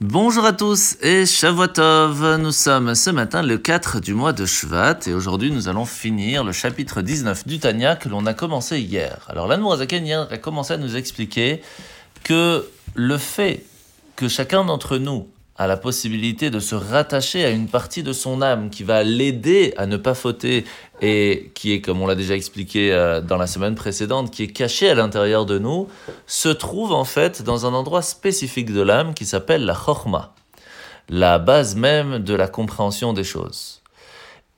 Bonjour à tous et Shavuotov. Nous sommes ce matin le 4 du mois de Shvat et aujourd'hui nous allons finir le chapitre 19 du Tanya que l'on a commencé hier. Alors l'Anmoazaken hier a commencé à nous expliquer que le fait que chacun d'entre nous a la possibilité de se rattacher à une partie de son âme qui va l'aider à ne pas fauter et qui est, comme on l'a déjà expliqué euh, dans la semaine précédente, qui est cachée à l'intérieur de nous, se trouve en fait dans un endroit spécifique de l'âme qui s'appelle la chorma, la base même de la compréhension des choses.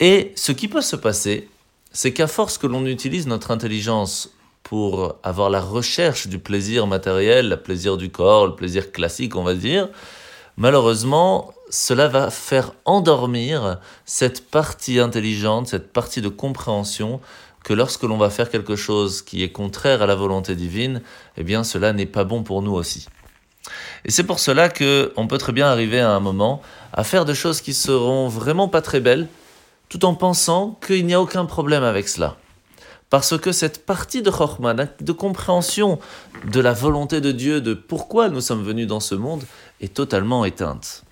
Et ce qui peut se passer, c'est qu'à force que l'on utilise notre intelligence pour avoir la recherche du plaisir matériel, le plaisir du corps, le plaisir classique, on va dire, malheureusement, cela va faire endormir cette partie intelligente, cette partie de compréhension que lorsque l'on va faire quelque chose qui est contraire à la volonté divine, eh bien cela n'est pas bon pour nous aussi. Et c'est pour cela que on peut très bien arriver à un moment à faire des choses qui seront vraiment pas très belles, tout en pensant qu'il n'y a aucun problème avec cela. Parce que cette partie de Chokhmah, de compréhension de la volonté de Dieu, de pourquoi nous sommes venus dans ce monde, est totalement éteinte.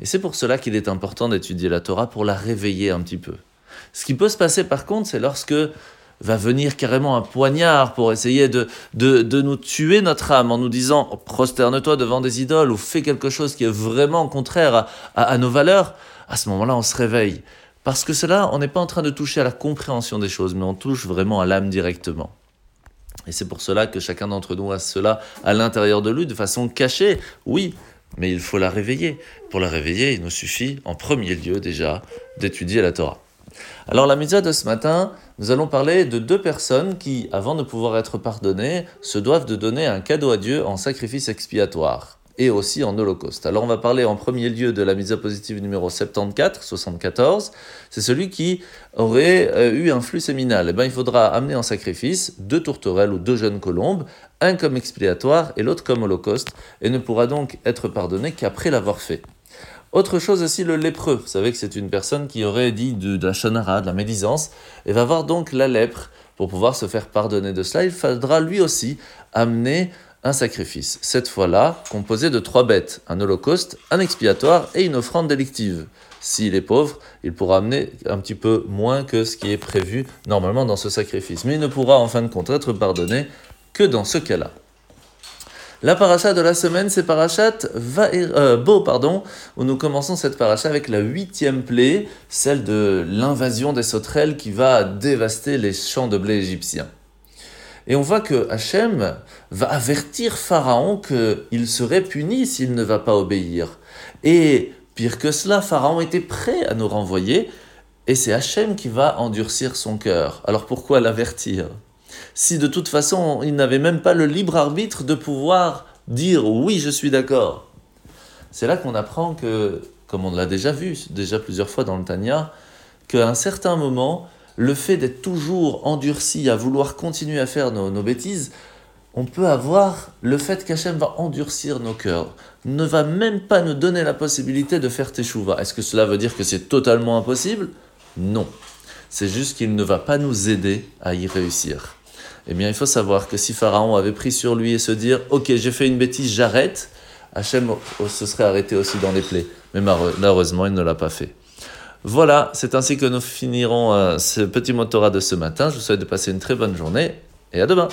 Et c'est pour cela qu'il est important d'étudier la Torah pour la réveiller un petit peu. Ce qui peut se passer par contre, c'est lorsque va venir carrément un poignard pour essayer de, de, nous tuer notre âme en nous disant prosterne-toi devant des idoles ou fais quelque chose qui est vraiment contraire à nos valeurs, à ce moment-là on se réveille. Parce que cela, on n'est pas en train de toucher à la compréhension des choses, mais on touche vraiment à l'âme directement. Et c'est pour cela que chacun d'entre nous a cela à l'intérieur de lui, de façon cachée, oui, mais il faut la réveiller. Pour la réveiller, il nous suffit, en premier lieu déjà, d'étudier la Torah. Alors la mitzvah de ce matin, nous allons parler de deux personnes qui, avant de pouvoir être pardonnées, se doivent de donner un cadeau à Dieu en sacrifice expiatoire et aussi en holocauste. Alors on va parler en premier lieu de la mise à positive numéro 74, 74. C'est celui qui aurait euh, eu un flux séminal. Eh bien, il faudra amener en sacrifice deux tourterelles ou deux jeunes colombes, un comme expiatoire et l'autre comme holocauste, et ne pourra donc être pardonné qu'après l'avoir fait. Autre chose aussi, le lépreux. Vous savez que c'est une personne qui aurait dit de, de la shonara, de la médisance, et va avoir donc la lèpre. Pour pouvoir se faire pardonner de cela, il faudra lui aussi amener un sacrifice, cette fois-là composé de trois bêtes, un holocauste, un expiatoire et une offrande délictive. S'il est pauvre, il pourra amener un petit peu moins que ce qui est prévu normalement dans ce sacrifice. Mais il ne pourra en fin de compte être pardonné que dans ce cas-là. La paracha de la semaine, c'est parachat euh, Beau, pardon, où nous commençons cette paracha avec la huitième plaie, celle de l'invasion des sauterelles qui va dévaster les champs de blé égyptiens. Et on voit que Hachem va avertir Pharaon qu'il serait puni s'il ne va pas obéir. Et pire que cela, Pharaon était prêt à nous renvoyer, et c'est Hachem qui va endurcir son cœur. Alors pourquoi l'avertir? Si de toute façon il n'avait même pas le libre arbitre de pouvoir dire oui, je suis d'accord. C'est là qu'on apprend que, comme on l'a déjà vu, déjà plusieurs fois dans le Tanya, qu'à un certain moment, le fait d'être toujours endurci à vouloir continuer à faire nos, bêtises, on peut avoir le fait qu'Hachem va endurcir nos cœurs, ne va même pas nous donner la possibilité de faire teshuva. Est-ce que cela veut dire que c'est totalement impossible? Non. C'est juste qu'il ne va pas nous aider à y réussir. Eh bien, il faut savoir que si Pharaon avait pris sur lui et se dire Ok, j'ai fait une bêtise, j'arrête, Hachem se serait arrêté aussi dans les plaies. Mais malheureusement, il ne l'a pas fait. Voilà, c'est ainsi que nous finirons euh, ce petit motorat de ce matin. Je vous souhaite de passer une très bonne journée et à demain.